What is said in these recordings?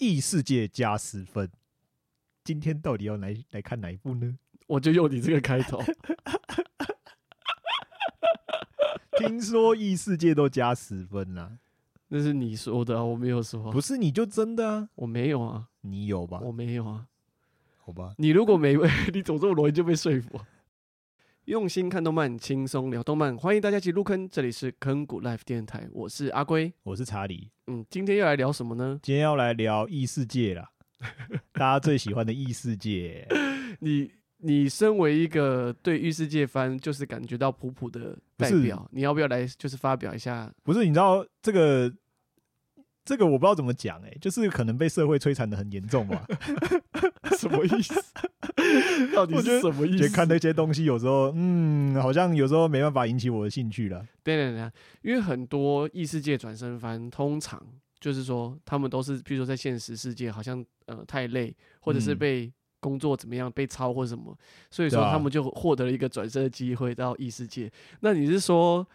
异世界加十分。今天到底要来来看哪一部呢？我就用你这个开头。听说异世界都加十分啦，那是你说的啊，我没有说。不是你就真的啊？我没有啊，你有吧？我没有啊，好吧。你如果没，你总这么容易就被说服。用心看动漫，轻松聊动漫，欢迎大家一起入坑。这里是坑谷 Life 电台，我是阿龟，我是查理。嗯，今天要来聊什么呢？今天要来聊异世界啦，大家最喜欢的异世界。你你身为一个对异世界番就是感觉到普普的代表，你要不要来就是发表一下？不是，你知道这个这个我不知道怎么讲哎、欸，就是可能被社会摧残的很严重吧？什么意思？到底是什么意思？看那些东西有时候，嗯，好像有时候没办法引起我的兴趣了。对对对，因为很多异世界转生番，通常就是说他们都是，比如说在现实世界好像呃太累，或者是被工作怎么样被操或什么，所以说他们就获得了一个转身的机会到异世界。那你是说？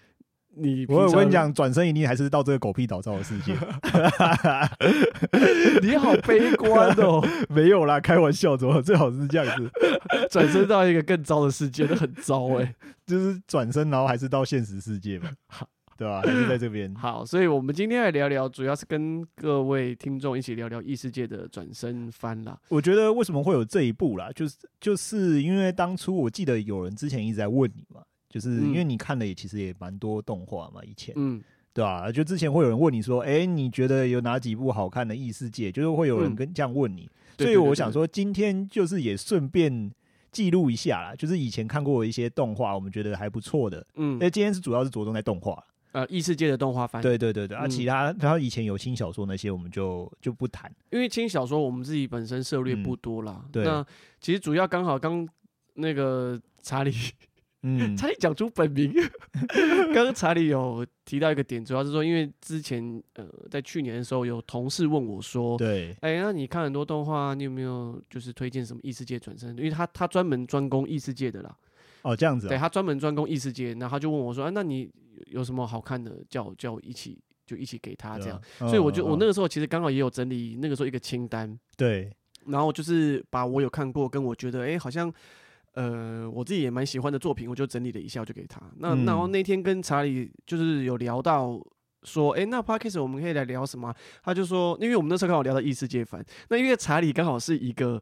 你我我跟你讲，转身一定还是到这个狗屁倒灶的世界。你好悲观哦，没有啦，开玩笑，怎么最好是这样子，转身到一个更糟的世界，那很糟哎、欸，就是转身，然后还是到现实世界嘛，对吧、啊？还是在这边。好，所以我们今天来聊聊，主要是跟各位听众一起聊聊异世界的转身番啦。我觉得为什么会有这一步啦，就是就是因为当初我记得有人之前一直在问你嘛。就是因为你看的也其实也蛮多动画嘛，以前，嗯，对吧、啊？就之前会有人问你说，哎、欸，你觉得有哪几部好看的异世界？就是会有人跟这样问你，所以我想说，今天就是也顺便记录一下啦，就是以前看过一些动画，我们觉得还不错的，嗯，那，今天是主要是着重在动画，呃，异世界的动画番，对对对对，啊，其他然后以前有轻小说那些，我们就就不谈，因为轻小说我们自己本身涉猎不多啦、嗯，对，那其实主要刚好刚那个查理。嗯，讲出本名。刚刚查理有提到一个点，主要是说，因为之前呃，在去年的时候，有同事问我说，对，哎，那你看很多动画，你有没有就是推荐什么异世界转身？因为他他专门专攻异世界的啦。哦，这样子、哦。对，他专门专攻异世界，然后他就问我说，哎、啊，那你有什么好看的，叫我叫我一起就一起给他这样。哦、所以我就、哦、我那个时候其实刚好也有整理那个时候一个清单。对。然后就是把我有看过跟我觉得哎、欸、好像。呃，我自己也蛮喜欢的作品，我就整理了一下，就给他。那、嗯、然后那天跟查理就是有聊到说，哎、欸，那 Podcast 我们可以来聊什么？他就说，因为我们那时候刚好聊到异世界番，那因为查理刚好是一个。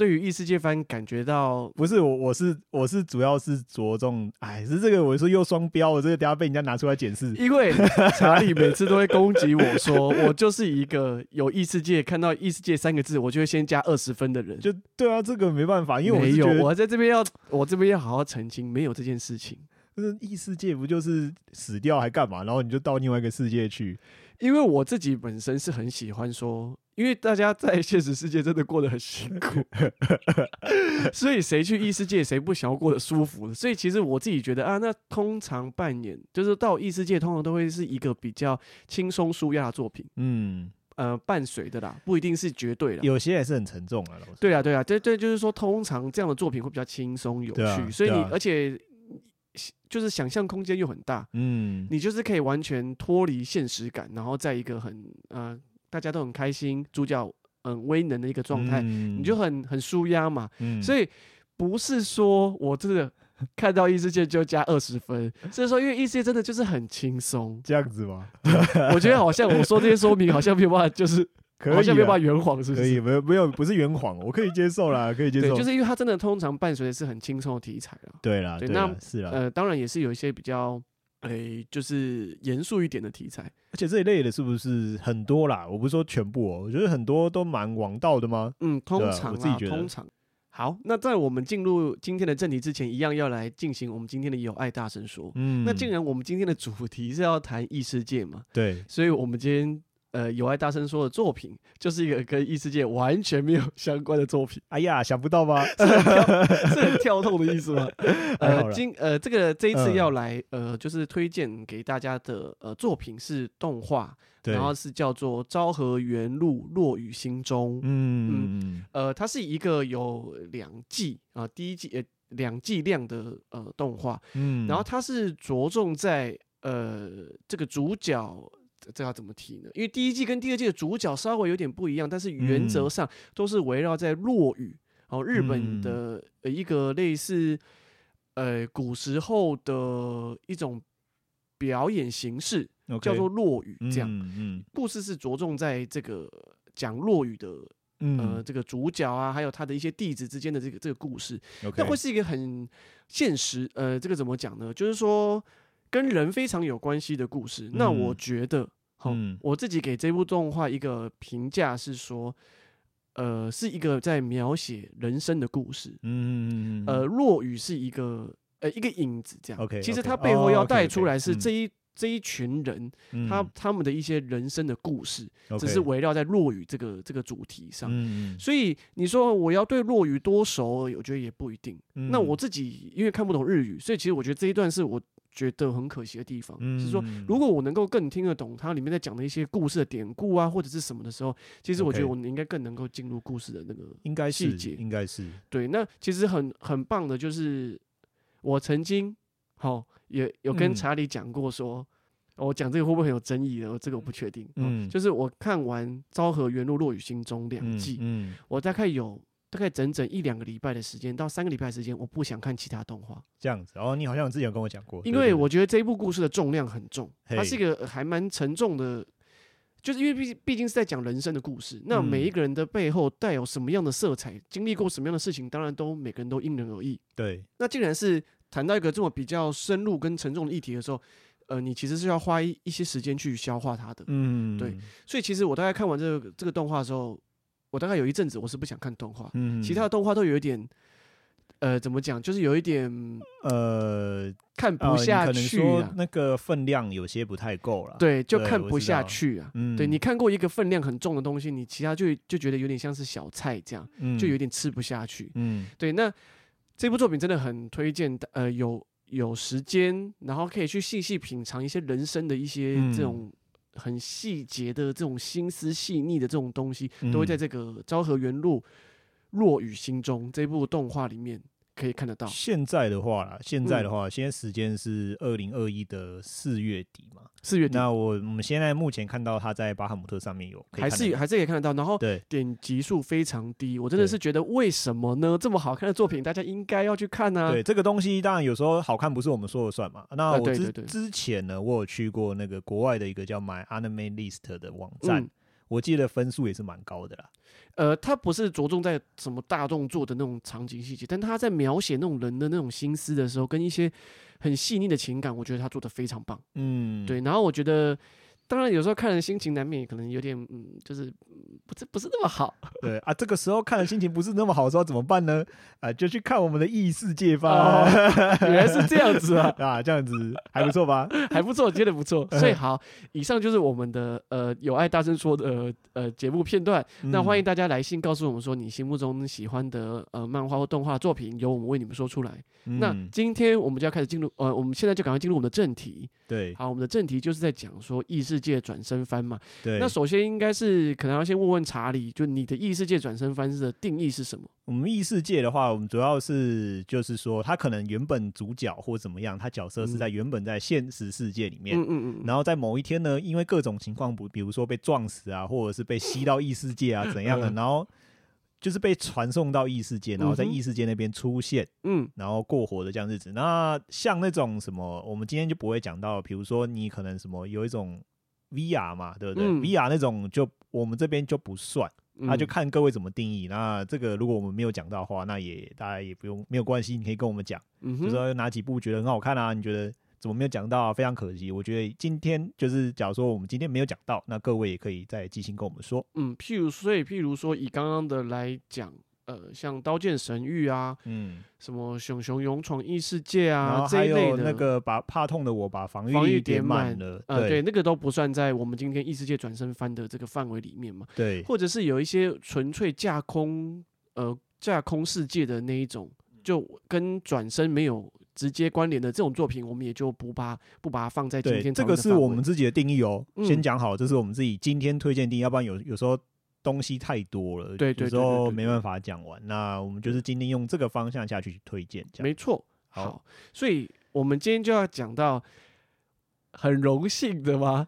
对于异世界番感觉到不是我，我是我是主要是着重，哎，是这个我说又双标，我这个等下被人家拿出来检视。因为 查理每次都会攻击我说，我就是一个有异世界看到异世界三个字，我就会先加二十分的人。就对啊，这个没办法，因为我没有，我在这边要我这边要好好澄清，没有这件事情。就是异世界不就是死掉还干嘛？然后你就到另外一个世界去。因为我自己本身是很喜欢说。因为大家在现实世界真的过得很辛苦，所以谁去异世界，谁不想要过得舒服？所以其实我自己觉得啊，那通常扮演就是到异世界，通常都会是一个比较轻松舒压的作品。嗯，呃，伴随的啦，不一定是绝对的，有些也是很沉重啊。对啊，对啊，对对，就是说，通常这样的作品会比较轻松有趣，啊、所以你、啊、而且就是想象空间又很大。嗯，你就是可以完全脱离现实感，然后在一个很呃。大家都很开心，主角嗯威能的一个状态，嗯，你就很很舒压嘛，嗯。所以不是说我这个看到异世界就加二十分，所以说因为异世界真的就是很轻松，这样子吗？我觉得好像我说这些说明好像没有办法，就是 可以好像没有办法圆谎，是不是？可以，没有没有不是圆谎，我可以接受啦，可以接受。就是因为它真的通常伴随的是很轻松的题材啊。对啦，对，那是啦，呃，当然也是有一些比较。哎、欸，就是严肃一点的题材，而且这一类的是不是很多啦？我不是说全部哦、喔，我觉得很多都蛮王道的吗？嗯，通常、啊、我自己觉得通常。好，那在我们进入今天的正题之前，一样要来进行我们今天的有爱大声说。嗯，那既然我们今天的主题是要谈异世界嘛，对，所以我们今天。呃，有爱大声说的作品，就是一个跟异世界完全没有相关的作品。哎呀，想不到吧？是很跳，痛的意思吗？呃，今呃，这个这一次要来呃，就是推荐给大家的呃作品是动画，然后是叫做《昭和元路落雨心中》。嗯嗯，呃，它是一个有两季啊，第一季呃两季量的呃动画。嗯，然后它是着重在呃这个主角。这要怎么提呢？因为第一季跟第二季的主角稍微有点不一样，但是原则上都是围绕在落语哦，日本的一个类似呃古时候的一种表演形式，叫做落雨。这样，故事是着重在这个讲落雨的。呃，这个主角啊，还有他的一些弟子之间的这个这个故事，那 Okay. 会是一个很现实。呃，这个怎么讲呢？就是说跟人非常有关系的故事。嗯、那我觉得，好、嗯，我自己给这部动画一个评价是说，呃，是一个在描写人生的故事。嗯，呃，落雨是一个呃一个影子，这样。OK，其实它背后要带出来是这一。这一群人，他他们的一些人生的故事，只是围绕在落雨这个这个主题上。所以你说我要对落雨多熟，我觉得也不一定。那我自己因为看不懂日语，所以其实我觉得这一段是我觉得很可惜的地方。是说，如果我能够更听得懂它里面在讲的一些故事的典故啊，或者是什么的时候，其实我觉得我应该更能够进入故事的那个应该细节。应该是对。那其实很很棒的，就是我曾经好。也有跟查理讲过说，说、嗯哦、我讲这个会不会很有争议呢？这个我不确定。嗯，就是我看完《昭和元禄落雨心中》两季，嗯，我大概有大概整整一两个礼拜的时间，到三个礼拜的时间，我不想看其他动画。这样子，哦，你好像之前有跟我讲过。因为我觉得这一部故事的重量很重，它是一个还蛮沉重的，就是因为毕毕竟是在讲人生的故事。那每一个人的背后带有什么样的色彩，经历过什么样的事情，当然都每个人都因人而异。对，那既然是。谈到一个这么比较深入跟沉重的议题的时候，呃，你其实是要花一一些时间去消化它的，嗯，对。所以其实我大概看完这个这个动画的时候，我大概有一阵子我是不想看动画，嗯，其他的动画都有一点，呃，怎么讲，就是有一点，呃，看不下去啊，那个分量有些不太够了，对，就看不下去啊，嗯，对，你看过一个分量很重的东西，你其他就就觉得有点像是小菜这样，嗯，就有点吃不下去，嗯，对，那。这部作品真的很推荐，呃，有有时间，然后可以去细细品尝一些人生的一些这种很细节的这种心思细腻的这种东西，都会在这个《昭和元路落雨心中》这部动画里面。可以看得到。现在的话啦，现在的话，嗯、现在时间是二零二一的四月底嘛。四月底。那我我们现在目前看到他在巴哈姆特上面有，还是还是可以看得到。然后对点击数非常低，我真的是觉得为什么呢？这么好看的作品，大家应该要去看呢、啊。对这个东西，当然有时候好看不是我们说了算嘛。那我之之前呢，我有去过那个国外的一个叫 My Anime List 的网站，嗯、我记得分数也是蛮高的啦。呃，他不是着重在什么大动作的那种场景细节，但他在描写那种人的那种心思的时候，跟一些很细腻的情感，我觉得他做的非常棒。嗯，对。然后我觉得。当然，有时候看人心情难免可能有点，嗯，就是不是不是那么好。对啊，这个时候看人心情不是那么好的时候怎么办呢？啊，就去看我们的异世界吧。哦，原来是这样子啊！啊，这样子还不错吧？还不错，接得不错。所以好，以上就是我们的呃有爱大声说的呃节目片段。嗯，那欢迎大家来信告诉我们说你心目中喜欢的呃漫画或动画作品，由我们为你们说出来。嗯，那今天我们就要开始进入呃，我们现在就赶快进入我们的正题。对，好，我们的正题就是在讲说异世界转身翻嘛，对。那首先应该是可能要先问问查理，就你的异世界转生番的定义是什么？我们异世界的话，我们主要是就是说，他可能原本主角或怎么样，他角色是在原本在现实世界里面，嗯嗯嗯。然后在某一天呢，因为各种情况不，比如说被撞死啊，或者是被吸到异世界啊怎样的，然后就是被传送到异世界，然后在异世界那边出现，嗯，然后过活的这样日子。那像那种什么，我们今天就不会讲到，比如说你可能什么有一种。VR 嘛，对不对、嗯、？VR 那种就我们这边就不算，那、嗯、就看各位怎么定义。那这个如果我们没有讲到的话，那也大家也不用没有关系，你可以跟我们讲，就说哪几部觉得很好看啊？你觉得怎么没有讲到啊？非常可惜。我觉得今天就是假如说我们今天没有讲到，那各位也可以再即兴跟我们说。嗯，譬如所以譬如说以刚刚的来讲。呃，像《刀剑神域》啊，嗯，什么《熊熊勇闯异世界》啊，这一类的，那个把怕痛的我把防御防御点满了，呃，对，那个都不算在我们今天异世界转身翻的这个范围里面嘛。对，或者是有一些纯粹架空，呃，架空世界的那一种，就跟转身没有直接关联的这种作品，我们也就不把不把它放在今天。这个是我们自己的定义哦，嗯、先讲好，这是我们自己今天推荐定义，要不然有有时候。东西太多了，对，有时候没办法讲完。那我们就是今天用这个方向下去推荐，没错。好，所以我们今天就要讲到很荣幸的吗？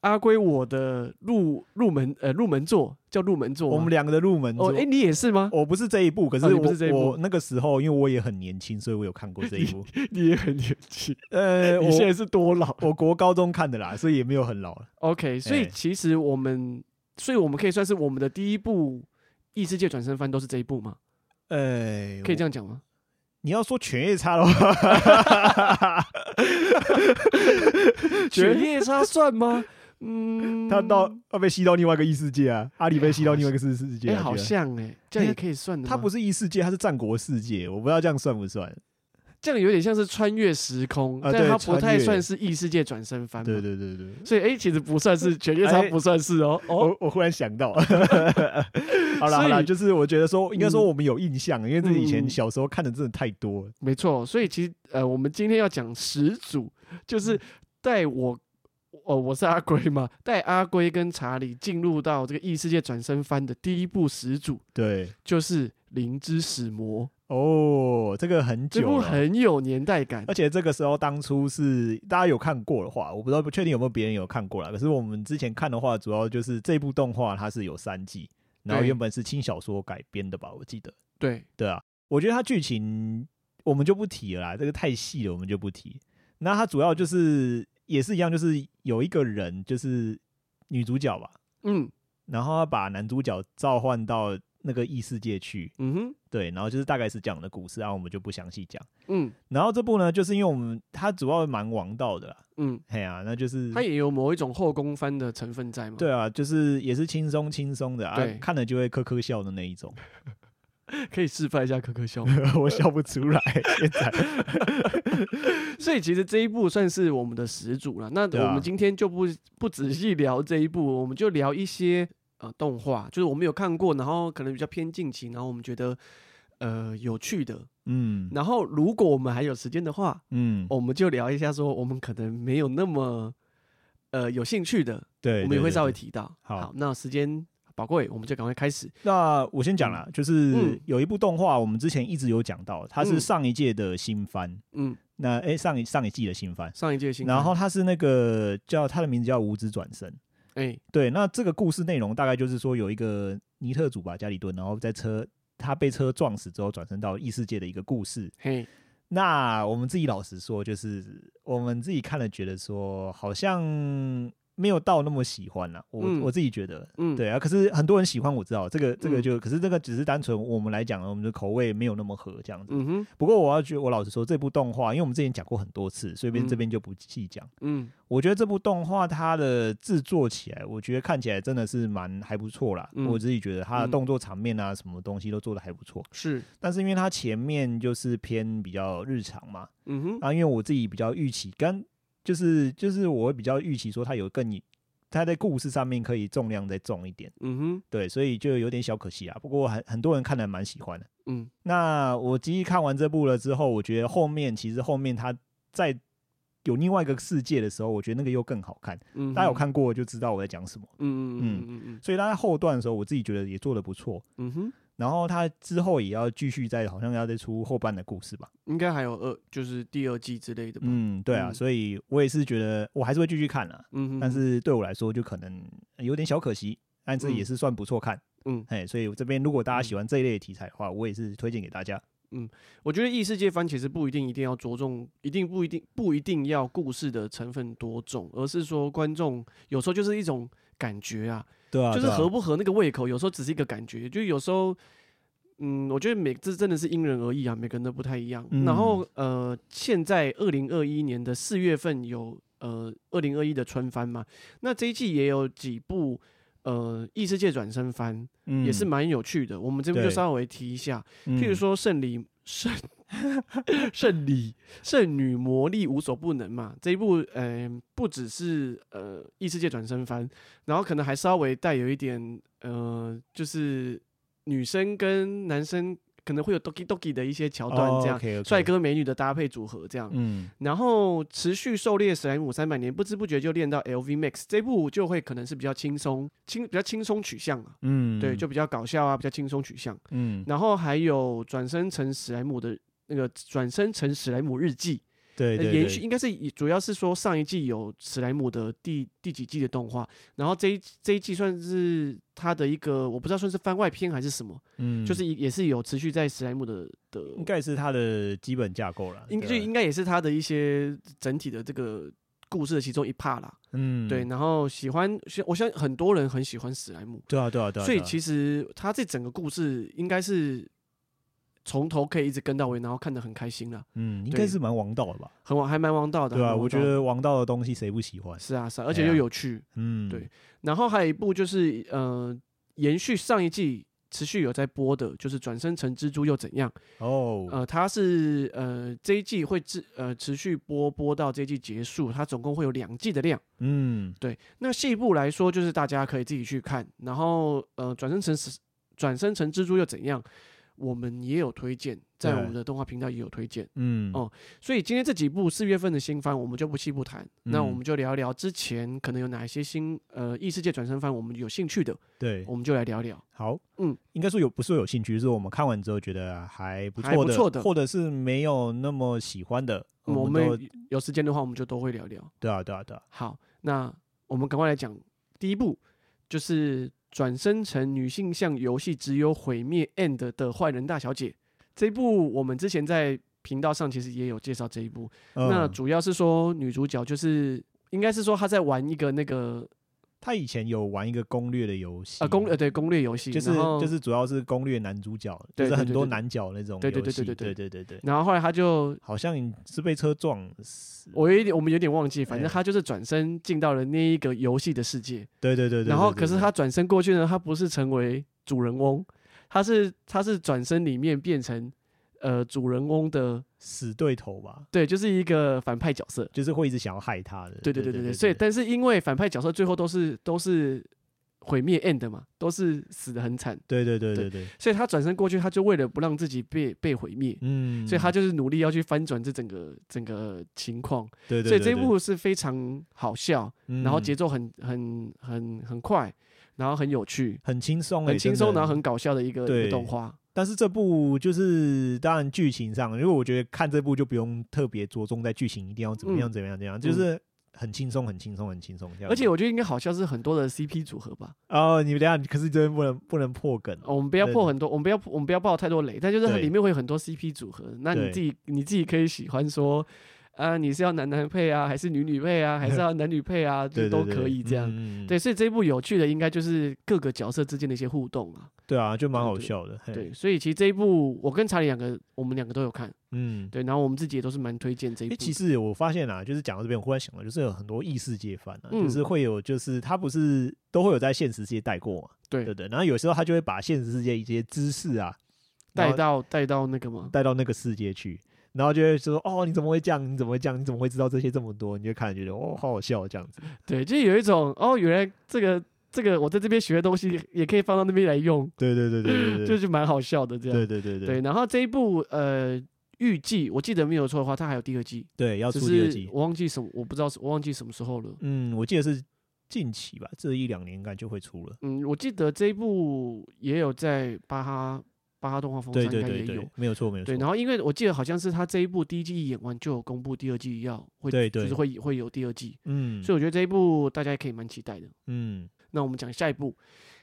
阿龟我的入入门呃入门作叫入门作，我们两个的入门作。哦，哎，你也是吗？我不是这一部，可是我、哦、不是这一部我那个时候，因为我也很年轻，所以我有看过这一部。你，你也很年轻，呃，你现在是多老？我国高中看的啦，所以也没有很老了。OK，所以其实我们，欸、所以我们可以算是我们的第一部异世界转身番都是这一部吗？呃、欸，可以这样讲吗？你要说犬夜叉的话，犬夜叉算吗？嗯，他到要被吸到另外一个异世界啊，阿里被吸到另外一个世世界，哎，好像哎，这样也可以算的。他不是异世界，他是战国世界，我不知道这样算不算。这样有点像是穿越时空，但它不太算是异世界转生番。对对对对，所以哎，其实不算是犬夜叉，不算是哦。我我忽然想到，好了好了，就是我觉得说，应该说我们有印象，因为这以前小时候看的真的太多了。没错，所以其实呃，我们今天要讲始祖，就是带我。哦，我是阿龟嘛，带阿龟跟查理进入到这个异世界转身番的第一部始祖，对，就是《灵之使魔》哦，这个很久，这部很有年代感，而且这个时候当初是大家有看过的话，我不知道不确定有没有别人有看过啦。可是我们之前看的话，主要就是这部动画它是有三季，然后原本是轻小说改编的吧，我记得，对对啊，我觉得它剧情我们就不提了啦，这个太细了，我们就不提。那它主要就是。也是一样，就是有一个人，就是女主角吧，嗯，然后他把男主角召唤到那个异世界去，嗯哼，对，然后就是大概是讲的故事，然后我们就不详细讲，嗯，然后这部呢，就是因为我们它主要蛮王道的啦，嗯，嘿啊，那就是它也有某一种后宫番的成分在吗？对啊，就是也是轻松轻松的啊，看了就会呵呵笑的那一种。可以示范一下可可笑，我笑不出来。现在，所以其实这一部算是我们的始祖了。那我们今天就不不仔细聊这一部，我们就聊一些呃动画，就是我们有看过，然后可能比较偏近期，然后我们觉得呃有趣的，嗯。然后如果我们还有时间的话，嗯，我们就聊一下说我们可能没有那么呃有兴趣的，对，我们也会稍微提到。好，那时间。宝贵，我们就赶快开始。那我先讲了，就是有一部动画，我们之前一直有讲到，它是上一届的新番。嗯，那哎、欸，上一上一季的新番，上一届新番。然后它是那个叫它的名字叫《无职转生》。对，那这个故事内容大概就是说，有一个尼特族吧，加里顿，然后在车他被车撞死之后，转身到异世界的一个故事。嘿，那我们自己老实说，就是我们自己看了，觉得说好像。没有到那么喜欢啦，我、嗯、我自己觉得，嗯，对啊，可是很多人喜欢，我知道这个这个就，嗯、可是这个只是单纯我们来讲，我们的口味没有那么合这样子。嗯哼。不过我要觉得，我老实说，这部动画，因为我们之前讲过很多次，所以边这边就不细讲。嗯。我觉得这部动画它的制作起来，我觉得看起来真的是蛮还不错啦。嗯、我自己觉得它的动作场面啊，什么东西都做的还不错。是。但是因为它前面就是偏比较日常嘛。嗯哼。啊，因为我自己比较预期跟。就是就是我会比较预期说他有更，他在故事上面可以重量再重一点，嗯哼，对，所以就有点小可惜啊。不过很很多人看得蛮喜欢的，嗯。那我其实看完这部了之后，我觉得后面其实后面他在有另外一个世界的时候，我觉得那个又更好看。嗯，大家有看过就知道我在讲什么。嗯嗯嗯嗯嗯。所以他在后段的时候，我自己觉得也做的不错。嗯哼。然后他之后也要继续再，好像要再出后半的故事吧？应该还有二，就是第二季之类的吧。嗯，对啊，嗯、所以我也是觉得我还是会继续看了。嗯但是对我来说就可能有点小可惜，但这也是算不错看。嗯，哎，所以我这边如果大家喜欢这一类的题材的话，我也是推荐给大家。嗯，我觉得异世界番其实不一定一定要着重，一定不一定不一定要故事的成分多重，而是说观众有时候就是一种感觉啊。对啊，就是合不合那个胃口，有时候只是一个感觉。就有时候，嗯，我觉得每这真的是因人而异啊，每个人都不太一样。嗯、然后，呃，现在二零二一年的四月份有呃二零二一的春番嘛，那这一季也有几部呃异世界转生番，嗯、也是蛮有趣的。我们这边就稍微提一下，譬如说圣里圣 圣里圣女魔力无所不能嘛，这一部嗯、呃、不只是呃异世界转生番，然后可能还稍微带有一点呃就是女生跟男生可能会有 doki doki 的一些桥段，这样帅、oh, okay, okay. 哥美女的搭配组合这样，嗯，然后持续狩猎史莱姆三百年，不知不觉就练到 LV Max，这部就会可能是比较轻松轻比较轻松取向啊，嗯，对，就比较搞笑啊，比较轻松取向，嗯，然后还有转生成史莱姆的。那个转生成史莱姆日记，对，对，延续应该是主要是说上一季有史莱姆的第第几季的动画，然后这一这一季算是它的一个我不知道算是番外篇还是什么，嗯，就是也是有持续在史莱姆的的，应该是它的基本架构了，应就应该也是它的一些整体的这个故事的其中一 part 啦，嗯，对，然后喜欢，我相信很多人很喜欢史莱姆，对啊，对啊，对啊，所以其实他这整个故事应该是。从头可以一直跟到尾，然后看得很开心了。嗯，应该是蛮王道的吧？很王，还蛮王道的。对啊，我觉得王道的东西谁不喜欢？是啊，是啊，而且又有趣。嗯，对。然后还有一部就是呃，延续上一季持续有在播的，就是转生成蜘蛛又怎样？哦，呃，它是呃这一季会持呃持续播播到这一季结束，它总共会有两季的量。嗯，对。那细部来说，就是大家可以自己去看。然后呃，转生成转生成蜘蛛又怎样？我们也有推荐，在我们的动画频道也有推荐，嗯哦，所以今天这几部四月份的新番，我们就不细不谈，嗯、那我们就聊一聊之前可能有哪一些新呃异世界转生番，我们有兴趣的，对，我们就来聊聊。好，嗯，应该说有不是说有兴趣，就是我们看完之后觉得还不错的，不错的，或者是没有那么喜欢的，我们，我们有时间的话，我们就都会聊聊。对啊，对啊，对啊。好，那我们赶快来讲第一部，就是。转身成女性向游戏只有毁灭 end 的坏人大小姐，这一部我们之前在频道上其实也有介绍这一部。嗯、那主要是说女主角就是应该是说她在玩一个那个。他以前有玩一个攻略的游戏啊，攻呃对攻略游戏，就是就是主要是攻略男主角，就是很多男角那种游戏，对对对对对对对对。然后后来他就好像是被车撞死，我有点我们有点忘记，反正他就是转身进到了那一个游戏的世界，对对对对。然后可是他转身过去呢，他不是成为主人翁，他是他是转身里面变成。呃，主人翁的死对头吧，对，就是一个反派角色，就是会一直想要害他的。对对对对对，所以但是因为反派角色最后都是都是毁灭 end 嘛，都是死的很惨。对对对对对，所以他转身过去，他就为了不让自己被被毁灭，嗯，所以他就是努力要去翻转这整个整个情况。对对，所以这一部是非常好笑，然后节奏很很很很快，然后很有趣，很轻松，很轻松，然后很搞笑的一个一个动画。但是这部就是当然剧情上，因为我觉得看这部就不用特别着重在剧情一定要怎么样怎么样怎样，就是很轻松很轻松很轻松。而且我觉得应该好像是很多的 CP 组合吧。哦，你们等下可是这边不能不能破梗，我们不要破很多，我们不要我们不要爆太多雷，但就是里面会有很多 CP 组合，那你自己你自己可以喜欢说。啊，你是要男男配啊，还是女女配啊，还是要男女配啊？就都可以这样。对，所以这一部有趣的应该就是各个角色之间的一些互动啊。对啊，就蛮好笑的。对，对，对，所以其实这一部我跟查理两个，我们两个都有看。嗯，对，然后我们自己也都是蛮推荐这一部。其实我发现啊，就是讲到这边，我忽然想到，就是有很多异世界番啊，就是会有，就是他不是都会有在现实世界带过嘛？对对对。然后有时候他就会把现实世界一些知识啊带到带到那个吗？带到那个世界去。然后就会说哦，你怎么会这样？你怎么会这样？你怎么会知道这些这么多？你就看觉得哦，好好笑这样子。对，就有一种哦，原来这个这个我在这边学的东西也可以放到那边来用。对对对对 就是蛮好笑的这样。对对对对，对。然后这一部呃，预计我记得没有错的话，它还有第二季。对，要出第二季。我忘记什么，我不知道，我忘记什么时候了。嗯，我记得是近期吧，这一两年应该就会出了。嗯，我记得这一部也有在巴哈。巴哈动画风上应该也有，对对对对，没有错，没有错。对，然后因为我记得好像是他这一部第一季演完就有公布第二季要会，对对，就是会会有第二季。嗯，所以我觉得这一部大家也可以蛮期待的。嗯，那我们讲下一部，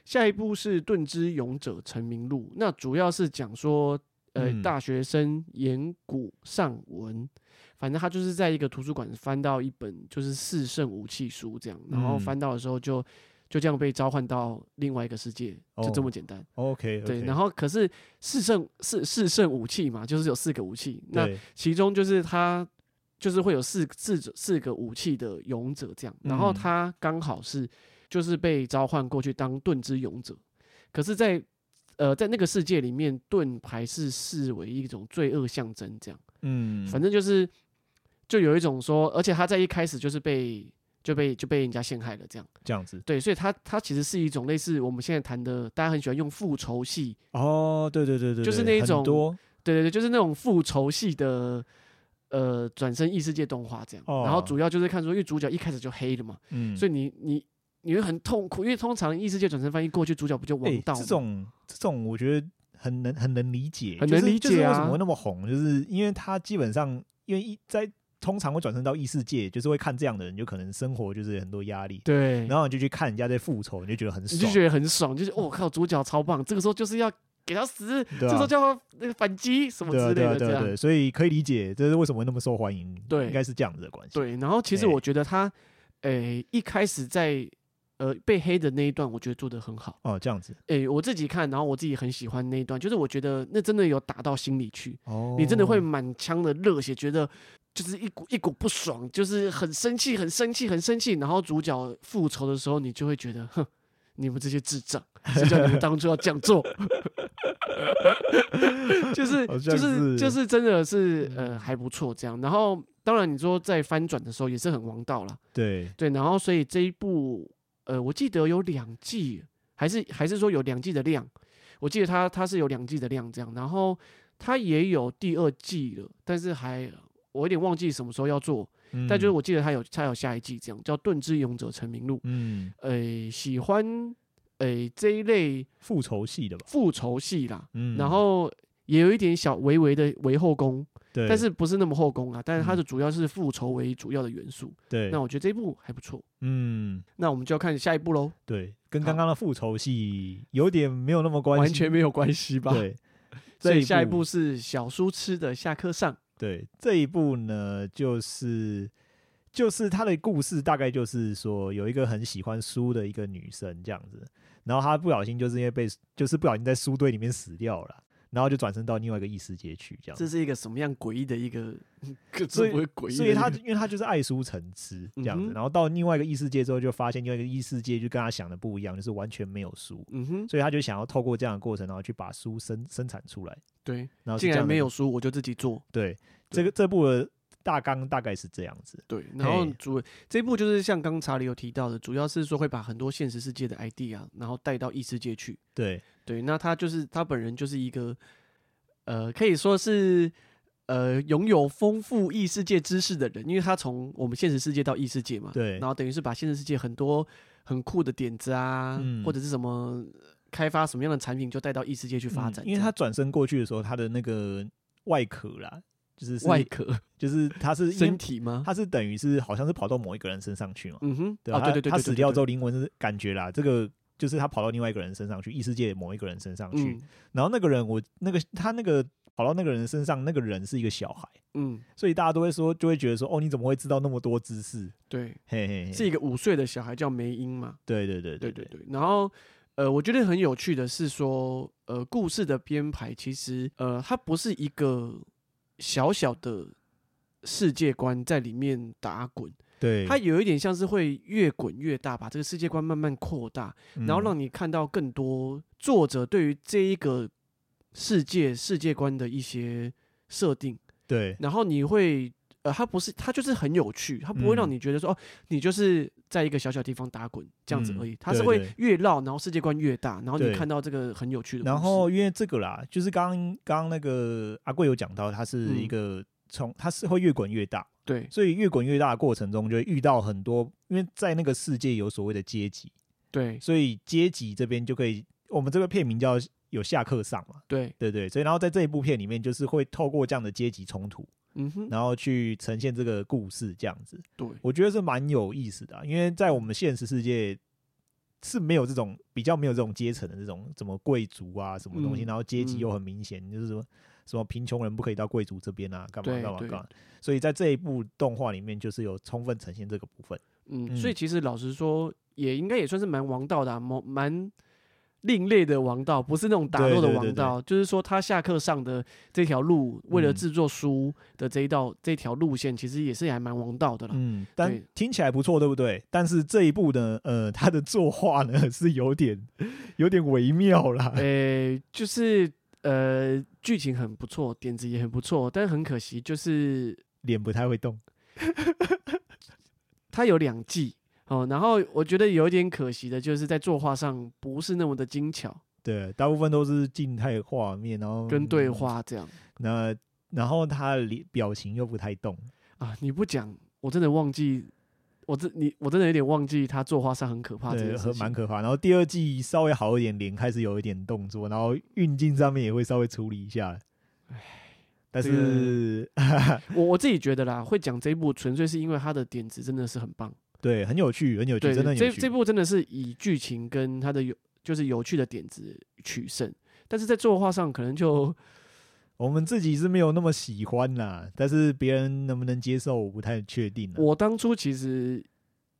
下一部是《盾之勇者成名录》，那主要是讲说，呃，嗯、大学生岩谷尚文，反正他就是在一个图书馆翻到一本就是四圣武器书这样，然后翻到的时候就。就这样被召唤到另外一个世界，就这么简单。Oh, OK，对。然后可是四圣四四圣武器嘛，就是有四个武器。那其中就是他就是会有四四四个武器的勇者这样。然后他刚好是就是被召唤过去当盾之勇者。可是在，在呃在那个世界里面，盾牌是视为一种罪恶象征这样。嗯，反正就是就有一种说，而且他在一开始就是被。就被就被人家陷害了，这样这样子，对，所以它它其实是一种类似我们现在谈的，大家很喜欢用复仇系哦，对对对对，就是那一种，多对对对，就是那种复仇系的呃转身异世界动画这样，哦、然后主要就是看说，因为主角一开始就黑了嘛，嗯，所以你你你会很痛苦，因为通常异世界转身翻译过去，主角不就王道吗？这种这种我觉得很能很能理解，很能理解啊，就是、为什么会那么红，就是因为他基本上因为一在。通常会转身到异世界，就是会看这样的人，就可能生活就是很多压力。对，然后你就去看人家在复仇，你就觉得很爽，你就觉得很爽，就是我、哦、靠，主角超棒，这个时候就是要给他死，啊、这时候叫他那个反击什么之类的对对对，所以可以理解这是为什么会那么受欢迎。对，应该是这样子的关系。对，然后其实我觉得他，诶、欸，一开始在。呃，被黑的那一段，我觉得做的很好。哦，这样子。哎、欸，我自己看，然后我自己很喜欢那一段，就是我觉得那真的有打到心里去。哦。你真的会满腔的热血，觉得就是一股一股不爽，就是很生气，很生气，很生气。然后主角复仇的时候，你就会觉得，哼，你们这些智障，谁叫你们当初要这样做？就是就是就是真的是呃还不错这样。然后当然你说在翻转的时候也是很王道了。对对，然后所以这一部。呃，我记得有两季，还是还是说有两季的量？我记得它它是有两季的量这样，然后它也有第二季了，但是还我有点忘记什么时候要做，嗯、但就是我记得它有它有下一季这样，叫《盾之勇者成名录》。嗯，呃，喜欢呃这一类复仇系的吧？复仇系啦，嗯，然后也有一点小微微的为后宫。对但是不是那么后宫啊？但是它的主要是复仇为主要的元素。对，那我觉得这一部还不错。嗯，那我们就要看下一部喽。对，跟刚刚的复仇戏有点没有那么关系，完全没有关系吧？对。所以下一部是小叔吃的下课上。对，这一部呢，就是就是他的故事大概就是说，有一个很喜欢书的一个女生这样子，然后她不小心就是因为被就是不小心在书堆里面死掉了。然后就转身到另外一个异世界去，这样。这是一个什么样诡异的一个？所以，所以他因为他就是爱书成痴这样子。嗯、然后到另外一个异世界之后，就发现另外一个异世界就跟他想的不一样，就是完全没有书。嗯哼。所以他就想要透过这样的过程，然后去把书生生产出来。对。然后既然没有书，我就自己做。对。对这个这部的大纲大概是这样子。对。然后主这部就是像刚查理有提到的，主要是说会把很多现实世界的 idea，然后带到异世界去。对。对，那他就是他本人就是一个，呃，可以说是呃拥有丰富异世界知识的人，因为他从我们现实世界到异世界嘛，对，然后等于是把现实世界很多很酷的点子啊，嗯、或者是什么开发什么样的产品，就带到异世界去发展。嗯、因为他转身过去的时候，他的那个外壳啦，就是，是外壳，就是它是 身体吗？它是等于是好像是跑到某一个人身上去嘛，嗯哼，对啊，对对对，他死掉之后灵魂是感觉啦，这个。就是他跑到另外一个人身上去，异世界某一个人身上去，嗯、然后那个人我那个他那个跑到那个人身上，那个人是一个小孩，嗯，所以大家都会说，就会觉得说，哦，你怎么会知道那么多知识？对，嘿嘿嘿，是一个五岁的小孩叫梅英嘛？对对对对对对。然后，呃，我觉得很有趣的是说，呃，故事的编排其实，呃，它不是一个小小的世界观在里面打滚。对，它有一点像是会越滚越大，把这个世界观慢慢扩大，嗯、然后让你看到更多作者对于这一个世界世界观的一些设定。对，然后你会呃，它不是，它就是很有趣，它不会让你觉得说、嗯、哦，你就是在一个小小地方打滚这样子而已，它是会越绕，然后世界观越大，然后你看到这个很有趣的。然后因为这个啦，就是刚刚那个阿贵有讲到，它是一个从、嗯、它是会越滚越大。对，所以越滚越大的过程中，就会遇到很多，因为在那个世界有所谓的阶级，对，所以阶级这边就可以，我们这个片名叫有下课上嘛，对，对对，所以然后在这一部片里面，就是会透过这样的阶级冲突，嗯哼，然后去呈现这个故事这样子，对，我觉得是蛮有意思的啊，因为在我们现实世界是没有这种比较没有这种阶层的这种什么贵族啊什么东西，嗯、然后阶级又很明显，嗯、就是说。什么贫穷人不可以到贵族这边啊？干嘛干嘛干嘛？所以在这一部动画里面，就是有充分呈现这个部分。嗯，所以其实老实说，也应该也算是蛮王道的、啊，蛮蛮另类的王道，不是那种打斗的王道。就是说，他下课上的这条路，为了制作书的这一道、嗯、这条路线，其实也是还蛮王道的了。嗯，但听起来不错，对不对？但是这一部呢，呃，他的作画呢 是有点有点微妙啦。诶、欸，就是。呃，剧情很不错，点子也很不错，但是很可惜，就是脸不太会动。他有两季哦，然后我觉得有一点可惜的，就是在作画上不是那么的精巧。对，大部分都是静态画面，然后跟对话这样。那然后他脸表情又不太动啊！你不讲，我真的忘记。我真你我真的有点忘记他作画上很可怕，这个蛮可怕。然后第二季稍微好一点，脸开始有一点动作，然后运镜上面也会稍微处理一下。唉，但是 我我自己觉得啦，会讲这一部纯粹是因为他的点子真的是很棒，对，很有趣，很有趣，对真的有趣。这这部真的是以剧情跟它的有就是有趣的点子取胜，但是在作画上可能就 我们自己是没有那么喜欢啦，但是别人能不能接受，我不太确定。我当初其实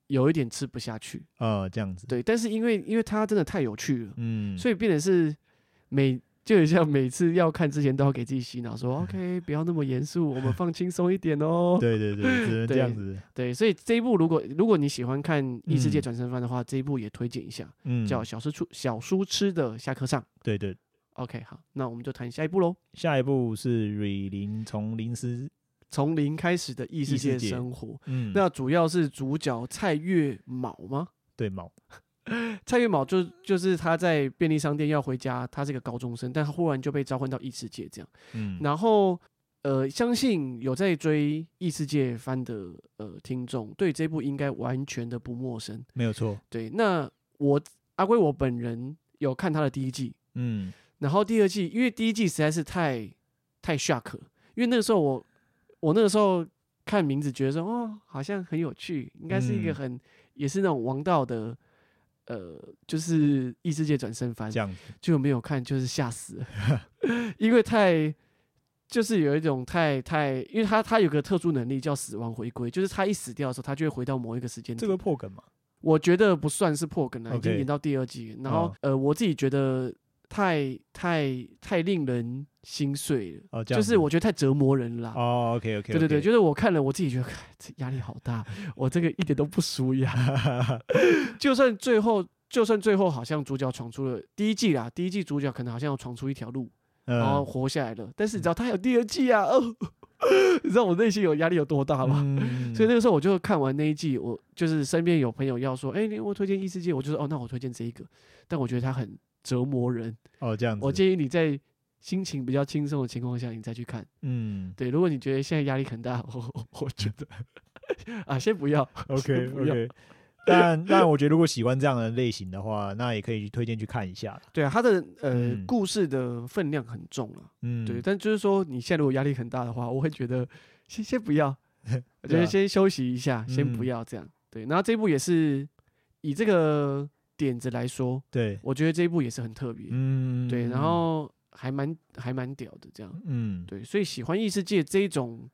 有一点吃不下去啊，这样子，对，但是因为因为它真的太有趣了，嗯，所以变成是每。就很像每次要看之前都要给自己洗脑，说 OK，不要那么严肃，我们放轻松一点哦。对对对，只能这样子。对，对，所以这一部如果如果你喜欢看异世界转生番的话，嗯、这一部也推荐一下，嗯，叫小书《小书吃的下课上》。对，对对，OK，好，那我们就谈下一步喽。下一步是瑞林从零时从零开始的异世界生活。嗯，那主要是主角蔡月卯吗？对，卯。蔡月卯就就是他在便利商店要回家，他是一个高中生，但他忽然就被召唤到异世界这样。嗯，然后呃，相信有在追异世界番的呃听众，对这部应该完全的不陌生。没有错。对，那我阿龟我本人有看他的第一季，嗯，然后第二季，因为第一季实在是太太 shock，因为那个时候我我那个时候看名字觉得说哦，好像很有趣，应该是一个很、嗯、也是那种王道的。呃，就是异世界转生番，这样就没有看，就是吓死了，因为太就是有一种太太，因为他他有个特殊能力叫死亡回归，就是他一死掉的时候，他就会回到某一个时间点。这个破梗吗？我觉得不算是破梗了，已经演到第二季。然后呃，我自己觉得太太太令人心碎了，哦、就是我觉得太折磨人了。哦，OK OK，对对对，就是我看了，我自己觉得 这压力好大，我这个一点都不舒压。就算最后，就算最后好像主角闯出了第一季啦，第一季主角可能好像要闯出一条路，然后活下来了。嗯、但是你知道他还有第二季啊，哦、你知道我内心有压力有多大吗？嗯、所以那个时候我就看完那一季，我就是身边有朋友要说，哎、欸，你我推荐异世界，我就说哦，那我推荐这一个。但我觉得他很折磨人哦，这样子。我建议你在。心情比较轻松的情况下，你再去看。嗯，对。如果你觉得现在压力很大，我我觉得 啊，先不要。OK OK。但但我觉得，如果喜欢这样的类型的话，那也可以推荐去看一下。对啊，他的呃、嗯、故事的分量很重了。嗯，对。但就是说，你现在如果压力很大的话，我会觉得先先不要，我觉得先休息一下，先不要这样。嗯、对。然后这一部也是以这个点子来说，对，我觉得这一部也是很特别。嗯，对。然后。还蛮还蛮屌的，这样，嗯，对，所以喜欢异世界这一种，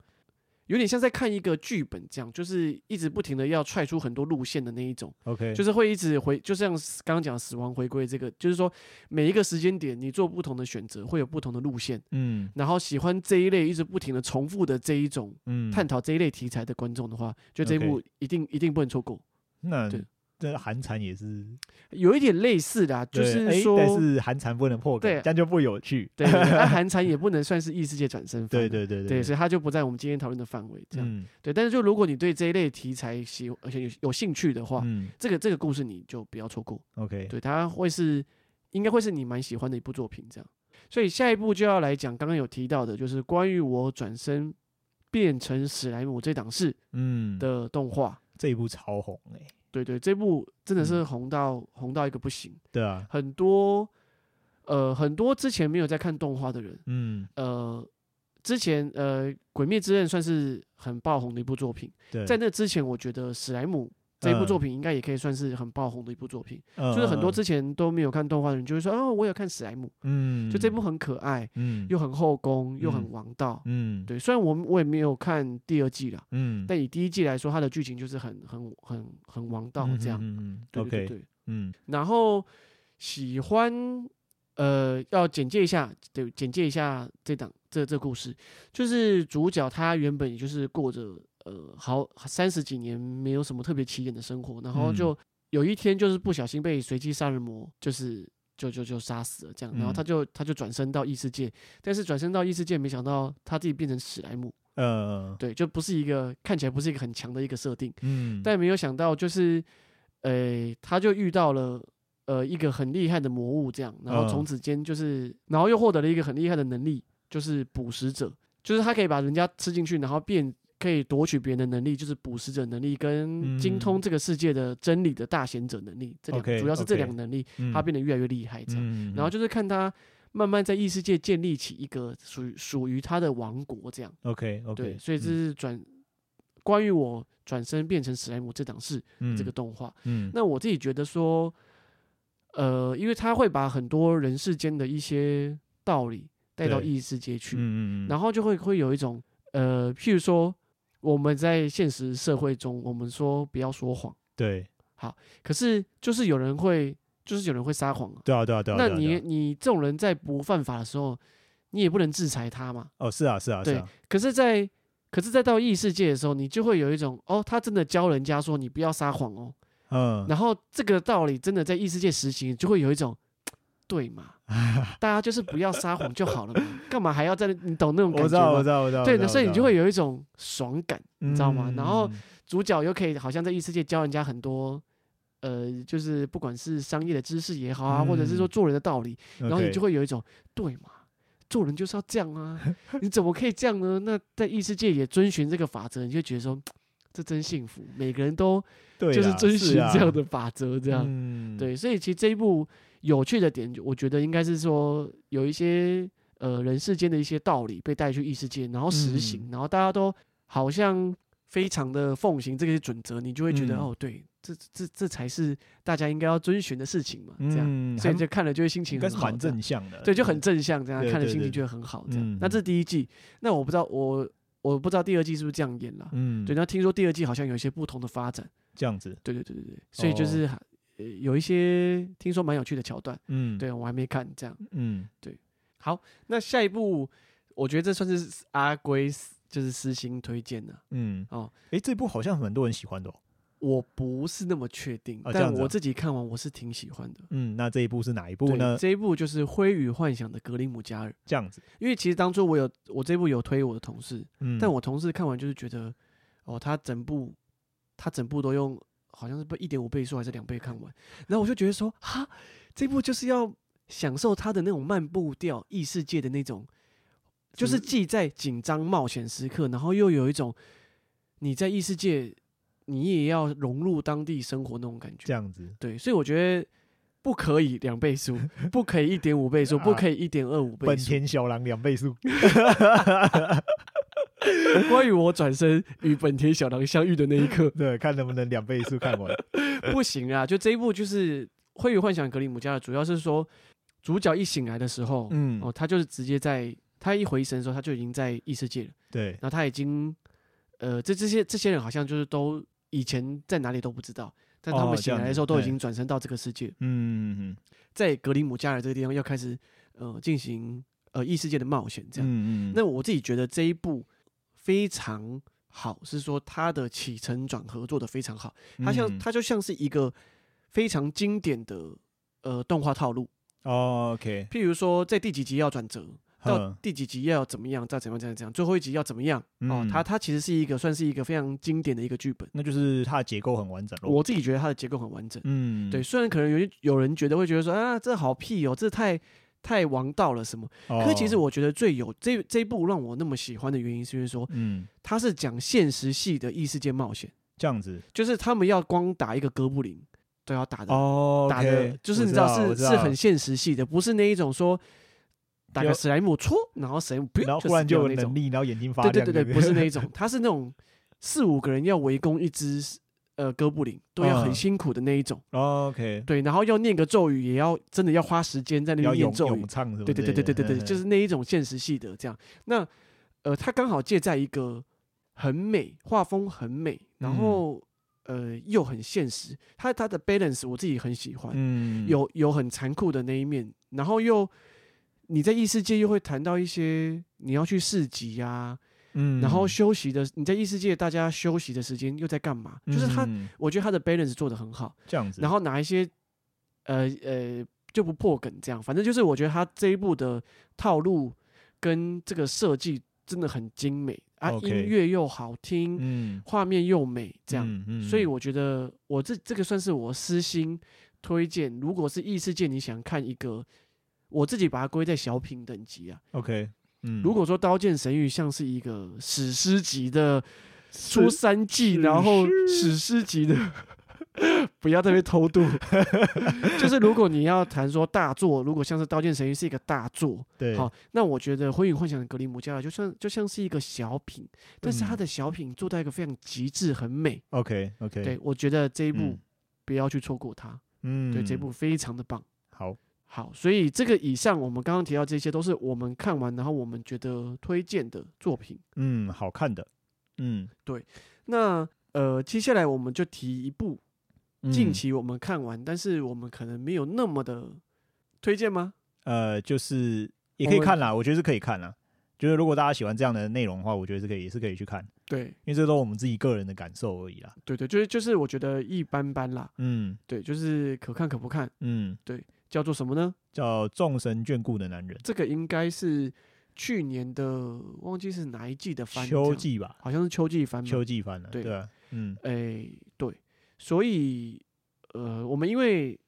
有点像在看一个剧本这样，就是一直不停的要踹出很多路线的那一种，OK，就是会一直回，就像刚刚讲死亡回归这个，就是说每一个时间点你做不同的选择，会有不同的路线，嗯，然后喜欢这一类一直不停的重复的这一种，嗯，探讨这一类题材的观众的话，就这一部一定.一定不能错过，那对。这韩产也是有一点类似的，啊就是说，但是寒蝉不能破梗，这样就不有趣。对，那寒蝉也不能算是异世界转生番。对对对对，所以它就不在我们今天讨论的范围。这样，对。但是就如果你对这一类题材喜而且有有兴趣的话，这个这个故事你就不要错过。OK，对，它会是应该会是你蛮喜欢的一部作品。这样，所以下一部就要来讲刚刚有提到的，就是关于我转身变成史莱姆这档事，嗯的动画，这一部超红哎。对对，这部真的是红到、嗯、红到一个不行。对啊，很多呃很多之前没有在看动画的人，嗯呃之前呃《鬼灭之刃》算是很爆红的一部作品。对，在那之前，我觉得史莱姆。这一部作品应该也可以算是很爆红的一部作品，嗯、就是很多之前都没有看动画的人就会说，哦，我有看史莱姆，嗯，就这部很可爱，嗯，又很后宫，又很王道，嗯，对。虽然我我也没有看第二季了，嗯，但以第一季来说，它的剧情就是很很很很王道这样，嗯对对对，嗯。然后喜欢，呃，要简介一下，对，简介一下这档这这故事，就是主角他原本也就是过着。呃，好，三十几年没有什么特别起眼的生活，然后就有一天就是不小心被随机杀人魔就是就就就杀死了，这样，然后他就他就转身到异世界，但是转身到异世界，没想到他自己变成史莱姆，嗯，对，就不是一个看起来不是一个很强的一个设定，嗯，但没有想到就是，呃，他就遇到了呃一个很厉害的魔物，这样，然后从此间就是，然后又获得了一个很厉害的能力，就是捕食者，就是他可以把人家吃进去，然后变。可以夺取别人的能力，就是捕食者能力跟精通这个世界的真理的大贤者能力，嗯、这两主要是这两个能力，他变得越来越厉害。这样，嗯、然后就是看他慢慢在异世界建立起一个属于属于他的王国，这样。OK OK，对，所以这是转、嗯、关于我转身变成史莱姆这档事这个动画。嗯，那我自己觉得说，呃，因为他会把很多人世间的一些道理带到异世界去，嗯嗯，然后就会会有一种呃，譬如说我们在现实社会中，我们说不要说谎，对，好，可是就是有人会。就是有人会撒谎啊，对啊，对啊，对啊。那你你这种人在不犯法的时候，你也不能制裁他嘛。哦，是啊，是啊，对。可是，在可是，在到异世界的时候，你就会有一种哦，他真的教人家说你不要撒谎哦。嗯。然后这个道理真的在异世界实行，就会有一种对嘛？大家就是不要撒谎就好了嘛，干嘛还要在你懂那种感觉吗？我知道，我知道，我知道。对的，所以你就会有一种爽感，你知道吗？然后主角又可以好像在异世界教人家很多。呃，就是不管是商业的知识也好啊，嗯、或者是说做人的道理，然后你就会有一种对嘛，做人就是要这样啊，你怎么可以这样呢？那在异世界也遵循这个法则，你就觉得说这真幸福，每个人都就是遵循这样的法则，这样、啊嗯、对。所以其实这一部有趣的点，我觉得应该是说有一些呃人世间的一些道理被带去异世界，然后实行，嗯、然后大家都好像非常的奉行这些准则，你就会觉得、嗯、哦，对。这这这才是大家应该要遵循的事情嘛，这样，嗯、所以就看了就会心情很好，蛮正向的，对，就很正向，这样看了心情就会很好，这样。嗯、那这是第一季，那我不知道我我不知道第二季是不是这样演了，嗯，对。那听说第二季好像有一些不同的发展，这样子，对对对对对，所以就是、哦、有一些听说蛮有趣的桥段，嗯，对我还没看，这样，嗯，对。好，那下一部我觉得这算是阿龟就是私心推荐的，嗯，哦，哎，这部好像很多人喜欢的、哦。我不是那么确定，哦、但我自己看完我是挺喜欢的。嗯，那这一部是哪一部呢？这一部就是《灰与幻想》的格林姆加尔。这样子，因为其实当初我有我这部有推我的同事，嗯，但我同事看完就是觉得，哦，他整部他整部都用好像是不一点五倍速还是两倍看完，然后我就觉得说，哈，这部就是要享受它的那种慢步调异世界的那种，就是既在紧张冒险时刻，然后又有一种你在异世界。你也要融入当地生活那种感觉，这样子对，所以我觉得不可以两倍速，不可以一点五倍速，不可以一点二五倍速。本田小狼两倍速。关于我转身与本田小狼相遇的那一刻，对，看能不能两倍速看完。不行啊，就这一部就是《灰与幻想》格林姆家的，主要是说主角一醒来的时候，嗯，哦，他就是直接在他一回神的时候，他就已经在异世界了。对，然后他已经，呃，这这些这些人好像就是都。以前在哪里都不知道，但他们醒来的时候都已经转身到这个世界。嗯，在格林姆加尔这个地方要开始呃进行呃异世界的冒险，这样。嗯嗯。那我自己觉得这一部非常好，是说它的起承转合做得非常好。它像它就像是一个非常经典的呃动画套路。OK。譬如说在第几集要转折。到第几集要怎么样，再怎么样，怎样，怎样，最后一集要怎么样？嗯、哦，它它其实是一个算是一个非常经典的一个剧本，那就是它的结构很完整。我自己觉得它的结构很完整。嗯，对，虽然可能有有人觉得会觉得说啊，这好屁哦，这太太王道了什么？哦、可其实我觉得最有这这一部让我那么喜欢的原因，是因为说，嗯，它是讲现实系的异世界冒险，这样子，就是他们要光打一个哥布林都要打的哦，打的，就是你知道是是很现实系的，不是那一种说。打个史莱姆戳，然后史莱姆，然后忽然就有能力，然后眼睛发亮。对对对对，不是那一种，他是那种四五个人要围攻一只呃哥布林，都要很辛苦的那一种。OK，对，然后要念个咒语，也要真的要花时间在那边念咒语。对对对对对对对，就是那一种现实系的这样。那呃，他刚好借在一个很美，画风很美，然后呃又很现实。他他的 balance 我自己很喜欢，嗯，有有很残酷的那一面，然后又。你在异世界又会谈到一些你要去市集呀、啊，嗯，然后休息的你在异世界大家休息的时间又在干嘛？嗯、就是他，我觉得他的 balance 做得很好，这样子。然后哪一些，呃呃，就不破梗这样，反正就是我觉得他这一部的套路跟这个设计真的很精美啊.音乐又好听，嗯，画面又美，这样，嗯嗯、所以我觉得我这这个算是我私心推荐，如果是异世界你想看一个。我自己把它归在小品等级啊。OK，嗯，如果说《刀剑神域》像是一个史诗级的出三季，然后史诗级的 不要特别偷渡。就是如果你要谈说大作，如果像是《刀剑神域》是一个大作，对，好，那我觉得《灰影幻想》的格林姆加尔就像就像是一个小品，但是他的小品做到一个非常极致，很美。OK OK，对，我觉得这一部不要去错过它。嗯，对，这部非常的棒。好，好，所以这个以上我们刚刚提到这些都是我们看完然后我们觉得推荐的作品。嗯，好看的。嗯，对。那呃，接下来我们就提一部近期我们看完，嗯、但是我们可能没有那么的推荐吗？呃，就是也可以看啦，我，我觉得是可以看啦。就是如果大家喜欢这样的内容的话，我觉得是可以，也是可以去看。对，因为这都是我们自己个人的感受而已啦。对对，就是就是我觉得一般般啦。嗯，对，就是可看可不看。嗯，对，叫做什么呢？叫众神眷顾的男人。这个应该是。去年的忘记是哪一季的番，秋季吧，好像是秋季番。秋季番的，对，对啊，嗯，哎、欸，对，所以呃，我们因为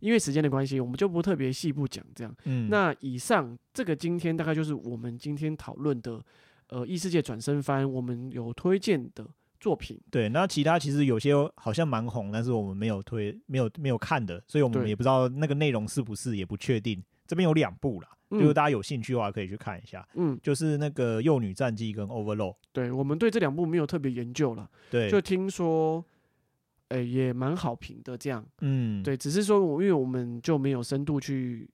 因为时间的关系，我们就不特别细部讲这样。嗯，那以上这个今天大概就是我们今天讨论的呃异世界转身番，我们有推荐的作品。对，那其他其实有些好像蛮红，但是我们没有推，没有没有看的，所以我们也不知道那个内容是不是，也不确定。这边有两部啦。如果大家有兴趣的话，可以去看一下。嗯，就是那个《幼女战记》跟《Overload》。对，我们对这两部没有特别研究了。对，就听说，哎、欸，也蛮好评的。这样，嗯，对，只是说，我因为我们就没有深度去，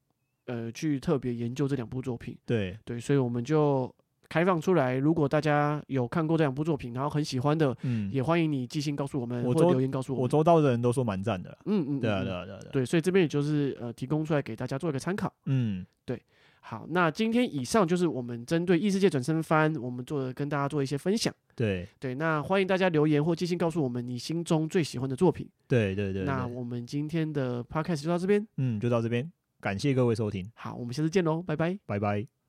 呃，去特别研究这两部作品。对，对，所以我们就。开放出来，如果大家有看过这两部作品，然后很喜欢的，嗯，也欢迎你寄信告诉我们，或者留言告诉我们。我周到的人都说蛮赞的，嗯嗯，对啊对啊对啊，对，所以这边也就是呃提供出来给大家做一个参考，嗯，对，好，那今天以上就是我们针对异世界转身番，我们做的跟大家做一些分享，对。对，那欢迎大家留言或寄信告诉我们你心中最喜欢的作品，对对对，那我们今天的 podcast 就到这边，嗯，就到这边，感谢各位收听，好，我们下次见喽，拜拜，拜拜。